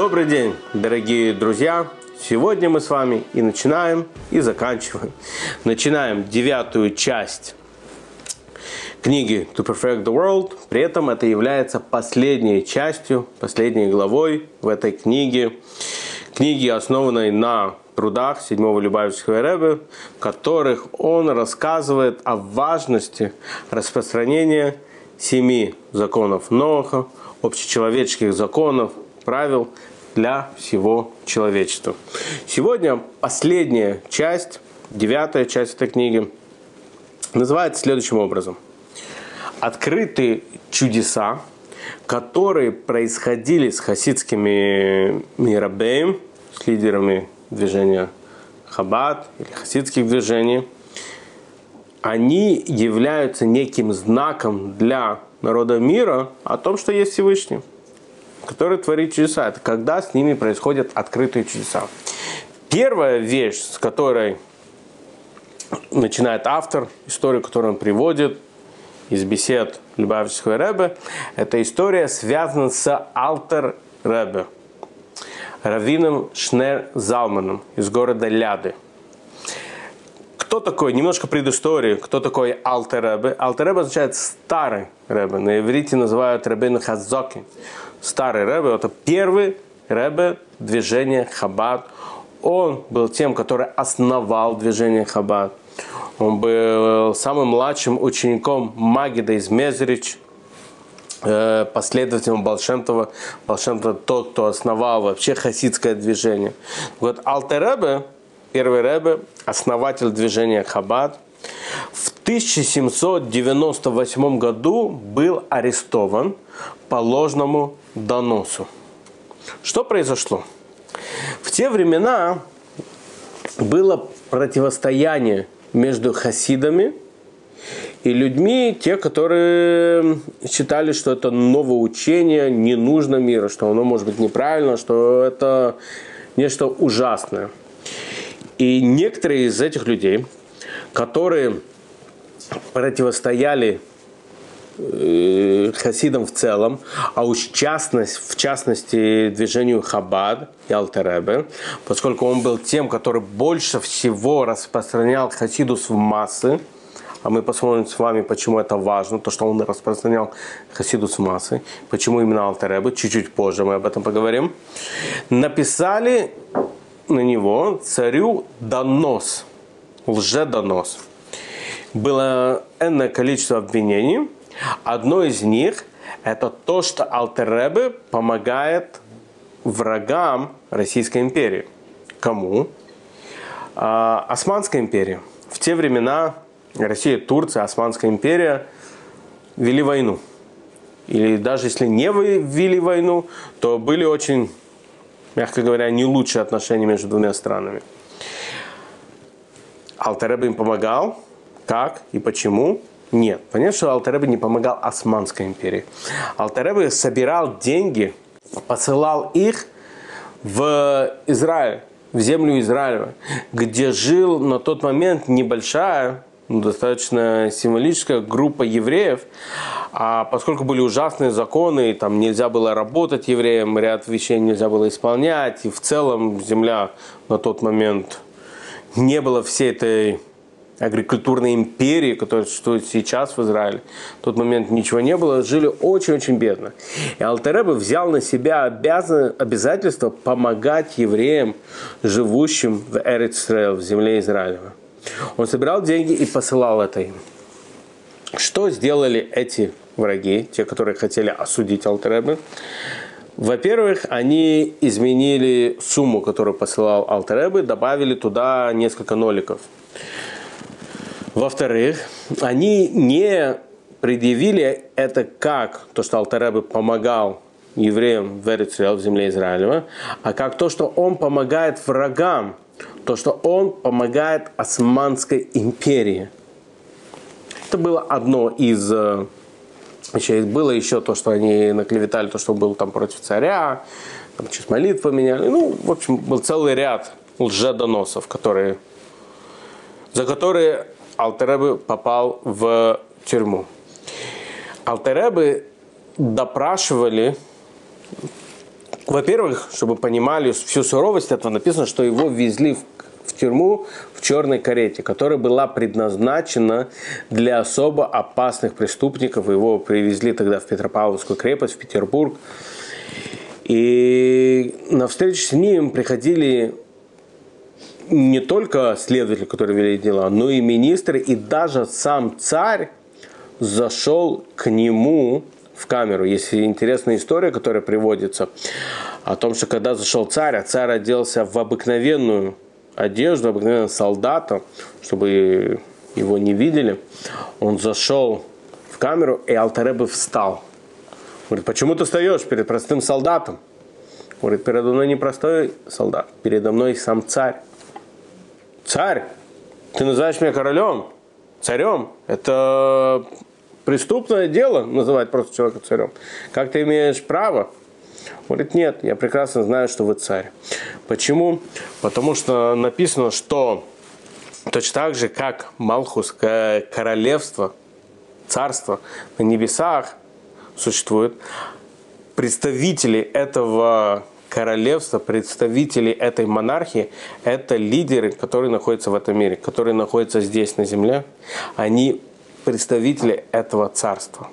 Добрый день, дорогие друзья! Сегодня мы с вами и начинаем, и заканчиваем. Начинаем девятую часть книги To Perfect the World. При этом это является последней частью, последней главой в этой книге. Книги, основанной на трудах седьмого Любавичского Рэбе, в которых он рассказывает о важности распространения семи законов Ноха, общечеловеческих законов, правил для всего человечества. Сегодня последняя часть, девятая часть этой книги, называется следующим образом. Открытые чудеса, которые происходили с хасидскими мирабеем, с лидерами движения Хаббат или хасидских движений, они являются неким знаком для народа мира о том, что есть Всевышний который творит чудеса. Это когда с ними происходят открытые чудеса. Первая вещь, с которой начинает автор, историю, которую он приводит из бесед Любавического Рэбе, это история связана с Алтер Рэбе, Равином Шнер Залманом из города Ляды. Кто такой, немножко предыстории, кто такой Алтер Рэбе? Алтер Рэбе означает старый Рэбе. На иврите называют Рабин Хазоки старый Рэбе, это первый Рэбе движения Хаббат. Он был тем, который основал движение Хаббат. Он был самым младшим учеником Магида из Мезрич, э, последователем Балшемтова. Балшемтова тот, кто основал вообще хасидское движение. Вот Алтеребе, первый Ребе, основатель движения Хаббат, в 1798 году был арестован по ложному доносу. Что произошло? В те времена было противостояние между хасидами и людьми, те, которые считали, что это новое учение, не нужно мира, что оно может быть неправильно, что это нечто ужасное. И некоторые из этих людей, которые противостояли Э, хасидам в целом, а уж частность, в частности движению Хабад и Алтеребе, поскольку он был тем, который больше всего распространял хасидус в массы, а мы посмотрим с вами, почему это важно, то, что он распространял хасидус в массы, почему именно Алтеребе, чуть-чуть позже мы об этом поговорим, написали на него царю донос, лжедонос. Было энное количество обвинений – Одно из них – это то, что Алтеребе помогает врагам Российской империи. Кому? А, Османская империя. В те времена Россия, Турция, Османская империя вели войну. Или даже если не вели войну, то были очень, мягко говоря, не лучшие отношения между двумя странами. Алтеребе им помогал. Как и почему? Нет. Понятно, что Алтаребе не помогал Османской империи. Алтаребе собирал деньги, посылал их в Израиль, в землю Израиля, где жил на тот момент небольшая, ну, достаточно символическая группа евреев, а поскольку были ужасные законы, там нельзя было работать евреям, ряд вещей нельзя было исполнять, и в целом земля на тот момент не было всей этой агрикультурной империи, которая существует сейчас в Израиле. В тот момент ничего не было, жили очень-очень бедно. И Алтереба взял на себя обязан, обязательство помогать евреям, живущим в Эрец в земле Израилева. Он собирал деньги и посылал это им. Что сделали эти враги, те, которые хотели осудить Алтеребе? Во-первых, они изменили сумму, которую посылал Алтеребе, добавили туда несколько ноликов. Во-вторых, они не предъявили это как то, что Алтаребе помогал евреям в Эрицел, в земле Израилева, а как то, что он помогает врагам, то, что он помогает Османской империи. Это было одно из еще было еще то, что они наклеветали, то, что был там против царя, там через молитву поменяли. Ну, в общем, был целый ряд лжедоносов, которые, за которые Алтеребы попал в тюрьму. Алтеребы допрашивали Во-первых, чтобы понимали всю суровость этого, написано, что его везли в, в тюрьму в черной карете, которая была предназначена для особо опасных преступников. Его привезли тогда в Петропавловскую крепость, в Петербург. И на встречу с ним приходили не только следователи, которые вели дела, но и министры, и даже сам царь зашел к нему в камеру. Есть интересная история, которая приводится о том, что когда зашел царь, а царь оделся в обыкновенную одежду, обыкновенного солдата, чтобы его не видели, он зашел в камеру, и Алтаребе встал. Говорит, почему ты встаешь перед простым солдатом? Говорит, передо мной не простой солдат, передо мной сам царь. Царь, ты называешь меня королем, царем. Это преступное дело называть просто человека царем. Как ты имеешь право? Говорит, нет, я прекрасно знаю, что вы царь. Почему? Потому что написано, что точно так же, как Малхус, королевство, царство на небесах существует, представители этого королевства, представители этой монархии, это лидеры, которые находятся в этом мире, которые находятся здесь на земле. Они представители этого царства.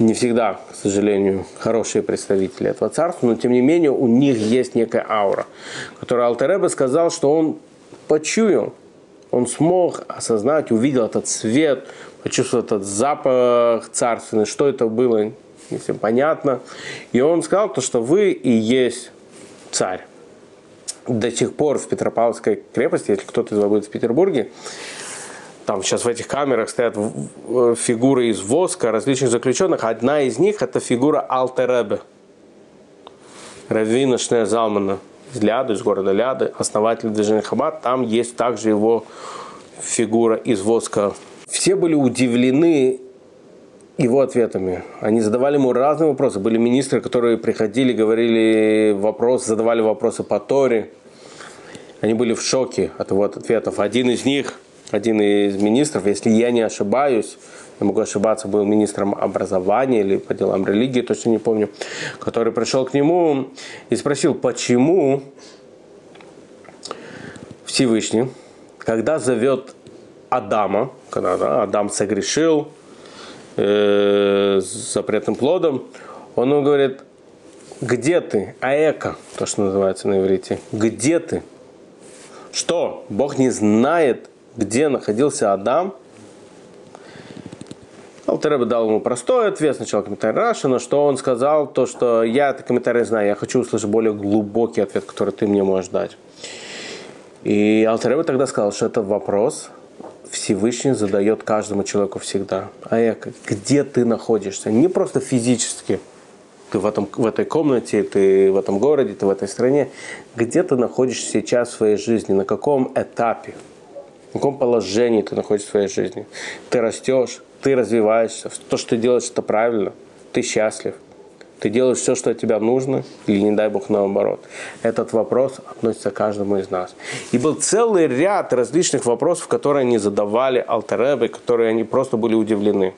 Не всегда, к сожалению, хорошие представители этого царства, но тем не менее у них есть некая аура, которую Алтереба сказал, что он почуял, он смог осознать, увидел этот свет, почувствовал этот запах царственный, что это было, не всем понятно. И он сказал, то, что вы и есть царь. До сих пор в Петропавловской крепости, если кто-то из вас будет в Петербурге, там сейчас в этих камерах стоят фигуры из воска различных заключенных. Одна из них это фигура Алтеребе, Равина Шнея Залмана из Ляды, из города Ляды, основатель движения Хаббат. Там есть также его фигура из воска. Все были удивлены его ответами. Они задавали ему разные вопросы. Были министры, которые приходили, говорили вопросы, задавали вопросы по Торе. Они были в шоке от его ответов. Один из них – один из министров, если я не ошибаюсь, я могу ошибаться, был министром образования или по делам религии, точно не помню, который пришел к нему и спросил, почему Всевышний, когда зовет Адама, когда да, Адам согрешил э, с запретным плодом, он ему говорит, где ты, аэка, то, что называется на иврите, где ты? Что? Бог не знает, где находился Адам, Алтереба дал ему простой ответ, сначала комментарий Раши, но что он сказал, то, что я этот комментарий знаю, я хочу услышать более глубокий ответ, который ты мне можешь дать. И Алтереба тогда сказал, что это вопрос Всевышний задает каждому человеку всегда. А я, где ты находишься? Не просто физически, ты в, этом, в этой комнате, ты в этом городе, ты в этой стране. Где ты находишься сейчас в своей жизни, на каком этапе? В каком положении ты находишься в своей жизни. Ты растешь, ты развиваешься, то, что ты делаешь, это правильно, ты счастлив. Ты делаешь все, что от тебя нужно, или не дай бог наоборот. Этот вопрос относится к каждому из нас. И был целый ряд различных вопросов, которые они задавали Алтеребе, которые они просто были удивлены.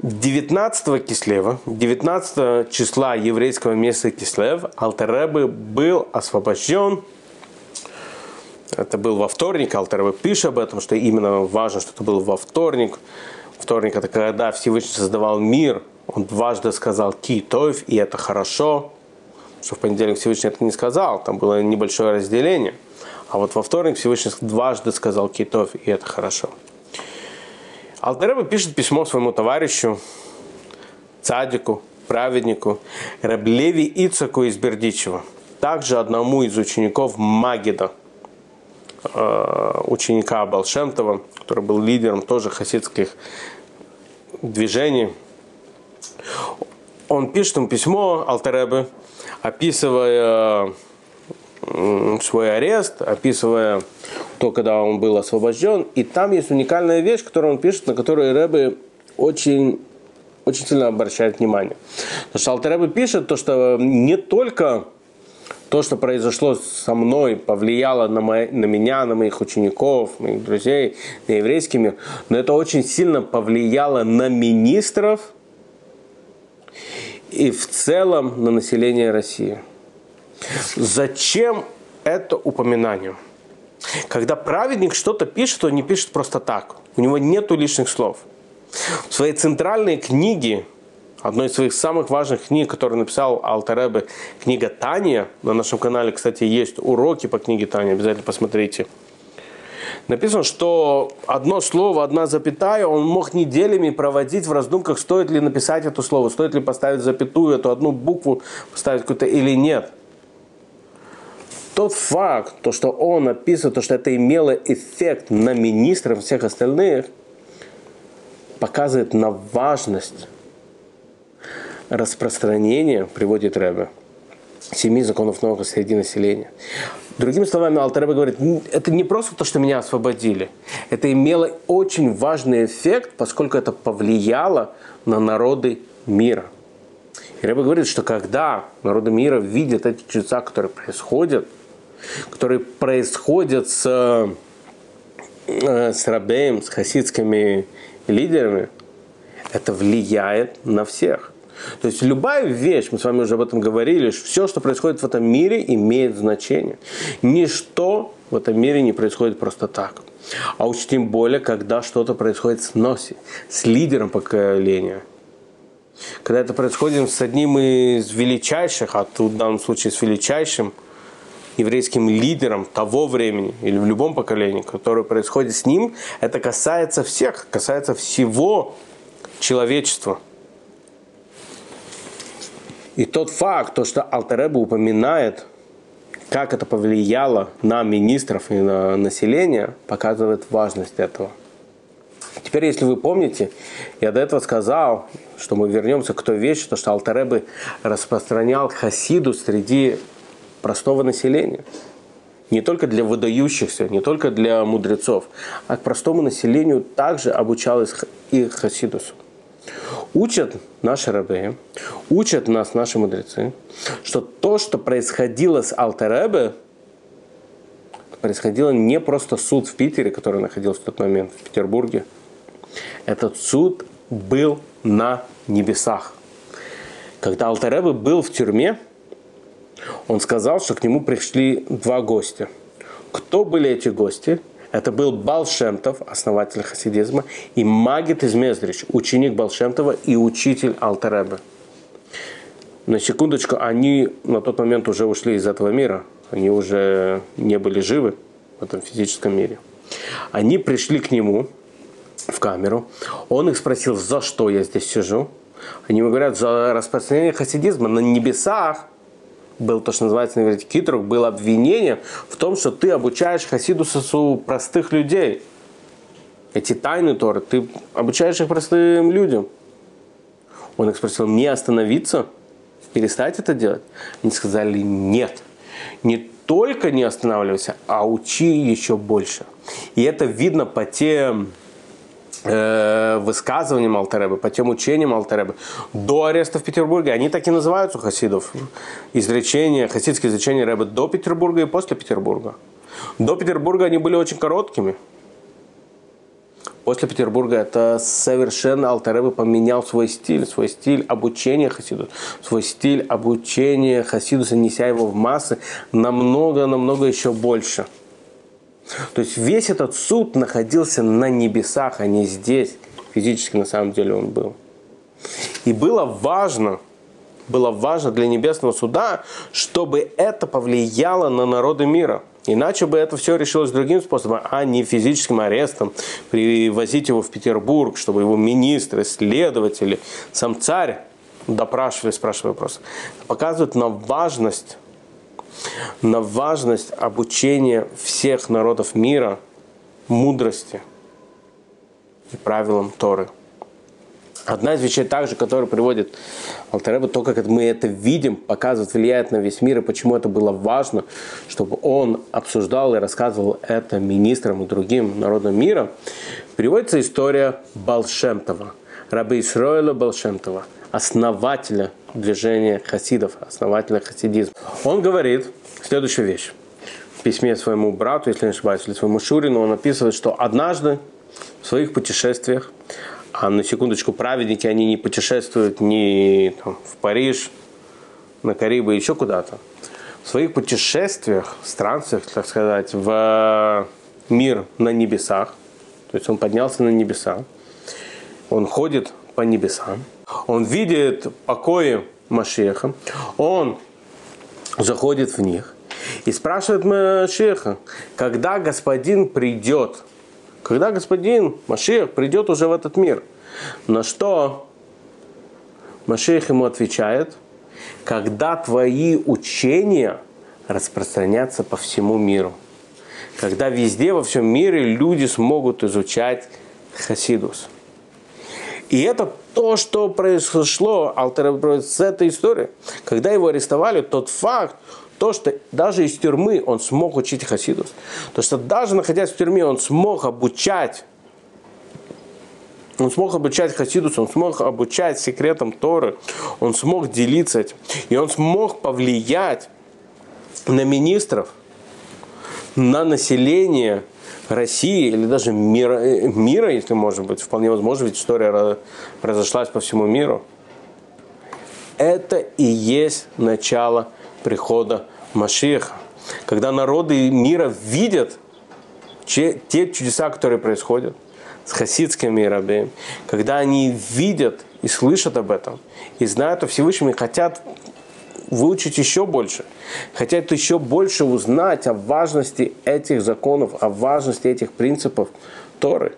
19 кислева, 19 числа еврейского месяца Кислев, Алтеребе был освобожден это был во вторник, Алтарова пишет об этом, что именно важно, что это был во вторник. Вторник – это когда Всевышний создавал мир, он дважды сказал «китов», и это хорошо, что в понедельник Всевышний это не сказал, там было небольшое разделение. А вот во вторник Всевышний дважды сказал «китов», и это хорошо. Алтареба пишет письмо своему товарищу, цадику, праведнику, Раблеви Ицаку из Бердичева, также одному из учеников Магида – ученика Балшемтова, который был лидером тоже хасидских движений. Он пишет ему письмо Алтеребе, описывая свой арест, описывая то, когда он был освобожден. И там есть уникальная вещь, которую он пишет, на которую Рэбе очень, очень сильно обращает внимание. Потому что Алтеребе пишет то, что не только то, что произошло со мной, повлияло на, мои, на меня, на моих учеников, моих друзей, на еврейский мир, но это очень сильно повлияло на министров и в целом на население России. Зачем это упоминание? Когда праведник что-то пишет, он не пишет просто так. У него нет лишних слов. В своей центральной книге, одной из своих самых важных книг, которую написал Алтаребе, книга Таня, на нашем канале, кстати, есть уроки по книге Таня, обязательно посмотрите. Написано, что одно слово, одна запятая, он мог неделями проводить в раздумках, стоит ли написать это слово, стоит ли поставить запятую, эту одну букву поставить какую-то или нет тот факт, то, что он описывает, то, что это имело эффект на министров всех остальных, показывает на важность распространения, приводит Рэбе, семи законов нового среди населения. Другими словами, Алтареба говорит, это не просто то, что меня освободили. Это имело очень важный эффект, поскольку это повлияло на народы мира. И Рэба говорит, что когда народы мира видят эти чудеса, которые происходят – которые происходят с, э, с Рабеем, с хасидскими лидерами, это влияет на всех. То есть любая вещь, мы с вами уже об этом говорили, все, что происходит в этом мире, имеет значение. Ничто в этом мире не происходит просто так. А уж тем более, когда что-то происходит с Носи, с лидером поколения. Когда это происходит с одним из величайших, а тут в данном случае с величайшим – еврейским лидером того времени или в любом поколении, которое происходит с ним, это касается всех, касается всего человечества. И тот факт, то, что Алтереба упоминает, как это повлияло на министров и на население, показывает важность этого. Теперь, если вы помните, я до этого сказал, что мы вернемся к той вещи, то, что Алтаребы распространял хасиду среди простого населения. Не только для выдающихся, не только для мудрецов, а к простому населению также обучалась и Хасидусу. Учат наши рабы, учат нас наши мудрецы, что то, что происходило с Алтеребе, происходило не просто суд в Питере, который находился в тот момент в Петербурге. Этот суд был на небесах. Когда Алтеребе был в тюрьме, он сказал, что к нему пришли два гостя. Кто были эти гости? Это был Балшемтов, основатель хасидизма, и Магит из Мездрич, ученик Балшемтова и учитель Алтаребе. На секундочку, они на тот момент уже ушли из этого мира. Они уже не были живы в этом физическом мире. Они пришли к нему в камеру. Он их спросил, за что я здесь сижу. Они ему говорят, за распространение хасидизма на небесах был то, что называется на иврите китрук, было обвинение в том, что ты обучаешь хасидусу простых людей. Эти тайны Торы, ты обучаешь их простым людям. Он их спросил, не остановиться, перестать это делать? Они сказали, нет. Не только не останавливайся, а учи еще больше. И это видно по тем высказываниям Алтареба, по тем учениям Алтареба до ареста в Петербурге. Они так и называются хасидов. Изречения, хасидские изречения Рэба до Петербурга и после Петербурга. До Петербурга они были очень короткими. После Петербурга это совершенно Алтареба поменял свой стиль, свой стиль обучения Хасиду, свой стиль обучения Хасидуса, неся его в массы намного-намного еще больше – то есть весь этот суд находился на небесах, а не здесь. Физически на самом деле он был. И было важно, было важно для небесного суда, чтобы это повлияло на народы мира. Иначе бы это все решилось другим способом, а не физическим арестом, привозить его в Петербург, чтобы его министры, следователи, сам царь допрашивали, спрашивали вопросы. Показывают на важность на важность обучения всех народов мира мудрости и правилам Торы. Одна из вещей также, которую приводит Алтареба, то, как мы это видим, показывает, влияет на весь мир, и почему это было важно, чтобы он обсуждал и рассказывал это министрам и другим народам мира, приводится история Балшемтова, раби Исроила Балшемтова, основателя движения хасидов, основателя хасидизма. Он говорит следующую вещь. В письме своему брату, если не ошибаюсь, или своему Шурину, он описывает, что однажды в своих путешествиях А на секундочку, праведники, они не путешествуют ни там, в Париж, на Карибы, еще куда-то. В своих путешествиях, странствиях, так сказать, в мир на небесах, то есть он поднялся на небеса, он ходит по небесам, он видит покои Машеха, он заходит в них и спрашивает Машеха, когда господин придет, когда господин Машех придет уже в этот мир. На что Машех ему отвечает, когда твои учения распространятся по всему миру. Когда везде во всем мире люди смогут изучать Хасидус. И это то, что произошло с этой историей. Когда его арестовали, тот факт, то, что даже из тюрьмы он смог учить Хасидус. То, что даже находясь в тюрьме, он смог обучать он смог обучать Хасидус, он смог обучать секретам Торы, он смог делиться этим. И он смог повлиять на министров, на население России или даже мира, мира, если может быть, вполне возможно, ведь история разошлась по всему миру. Это и есть начало прихода Машиха. Когда народы мира видят те чудеса, которые происходят с хасидскими рабами, когда они видят и слышат об этом, и знают о Всевышнем, и хотят выучить еще больше, хотят еще больше узнать о важности этих законов, о важности этих принципов Торы.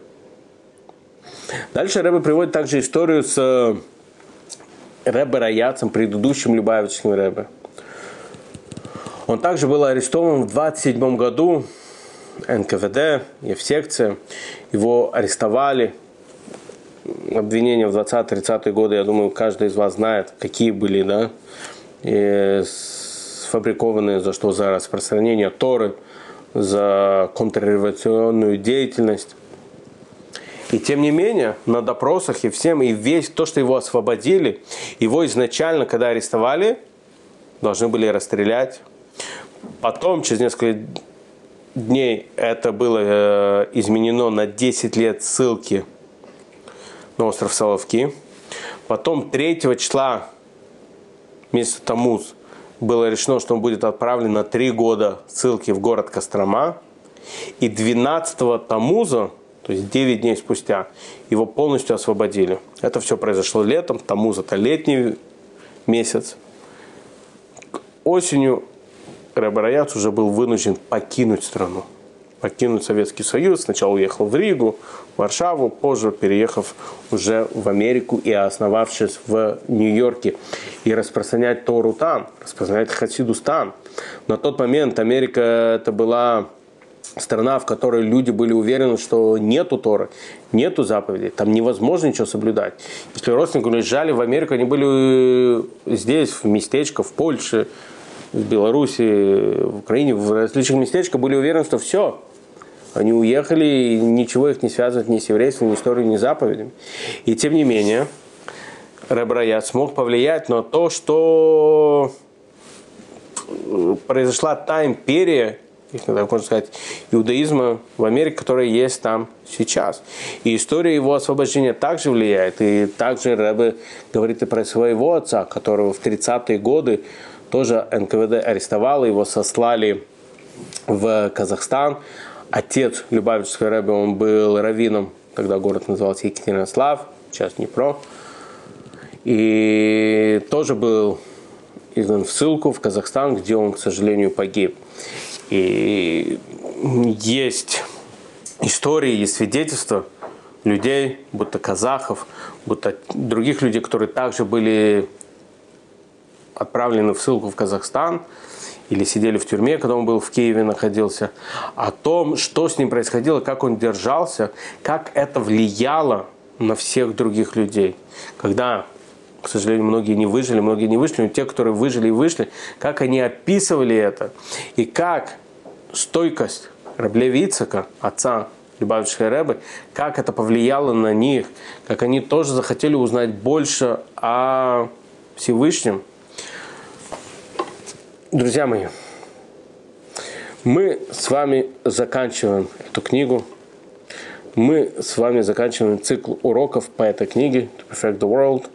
Дальше Рэбе приводит также историю с э, Рэбе Раяцем, предыдущим Любавичским Рэбе. Он также был арестован в 27 году НКВД, Евсекция. Его арестовали. Обвинения в 20-30-е годы, я думаю, каждый из вас знает, какие были, да, и сфабрикованные за что? За распространение Торы, за контрреволюционную деятельность. И тем не менее, на допросах и всем, и весь то, что его освободили, его изначально, когда арестовали, должны были расстрелять. Потом, через несколько дней, это было э, изменено на 10 лет ссылки на остров Соловки. Потом 3 числа месяца Тамуз было решено, что он будет отправлен на три года ссылки в город Кострома. И 12 Тамуза, то есть 9 дней спустя, его полностью освободили. Это все произошло летом. Тамуз это летний месяц. Осенью Рабараяц уже был вынужден покинуть страну покинуть Советский Союз. Сначала уехал в Ригу, в Варшаву, позже переехав уже в Америку и основавшись в Нью-Йорке. И распространять Тору там, распространять Хасидус там. На тот момент Америка это была страна, в которой люди были уверены, что нету Торы, нету заповедей, там невозможно ничего соблюдать. Если родственники уезжали в Америку, они были здесь, в местечко, в Польше, в Беларуси, в Украине, в различных местечках, были уверены, что все, они уехали, и ничего их не связывает ни с еврейством, ни историей, ни заповедями. И тем не менее, Рабраят смог повлиять на то, что произошла та империя, так можно сказать, иудаизма в Америке, которая есть там сейчас. И история его освобождения также влияет. И также Рэбе говорит и про своего отца, которого в 30-е годы тоже НКВД арестовало, его сослали в Казахстан отец Любавичского рэбе, он был раввином, тогда город назывался Екатеринослав, сейчас Днепро. И тоже был изгнан в ссылку в Казахстан, где он, к сожалению, погиб. И есть истории, есть свидетельства людей, будто казахов, будто других людей, которые также были отправлены в ссылку в Казахстан – или сидели в тюрьме, когда он был в Киеве находился, о том, что с ним происходило, как он держался, как это влияло на всех других людей. Когда, к сожалению, многие не выжили, многие не вышли, но те, которые выжили и вышли, как они описывали это, и как стойкость Раблеви Ицака, отца Любавичской Рэбы, как это повлияло на них, как они тоже захотели узнать больше о Всевышнем, Друзья мои, мы с вами заканчиваем эту книгу. мы с вами заканчиваем цикл уроков по этой книге To Perfect the World.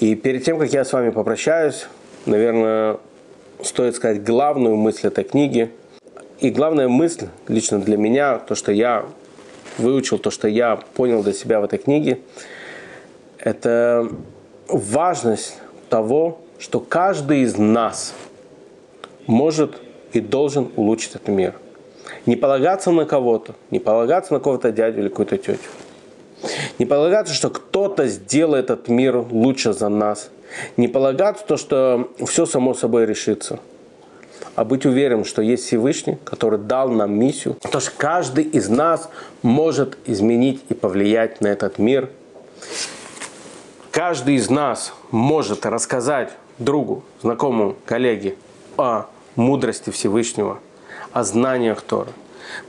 И перед тем, как я с вами попрощаюсь, наверное, стоит сказать главную мысль этой книги. И главная мысль лично для меня, то, что я выучил, то, что я понял для себя в этой книге, это важность того, что каждый из нас может и должен улучшить этот мир. Не полагаться на кого-то, не полагаться на кого-то дядю или какую-то тетю. Не полагаться, что кто-то сделает этот мир лучше за нас. Не полагаться то, что все само собой решится. А быть уверенным, что есть Всевышний, который дал нам миссию. То, что каждый из нас может изменить и повлиять на этот мир. Каждый из нас может рассказать другу, знакомому, коллеге о мудрости Всевышнего, о знаниях Тора,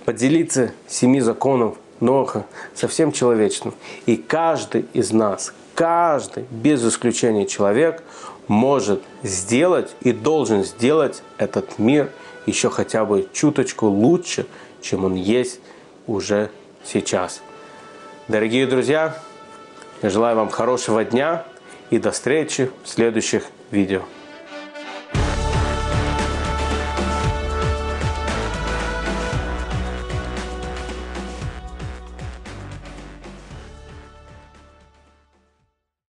поделиться семи законов Ноха со всем человечеством. И каждый из нас, каждый, без исключения человек, может сделать и должен сделать этот мир еще хотя бы чуточку лучше, чем он есть уже сейчас. Дорогие друзья, я желаю вам хорошего дня и до встречи в следующих видео.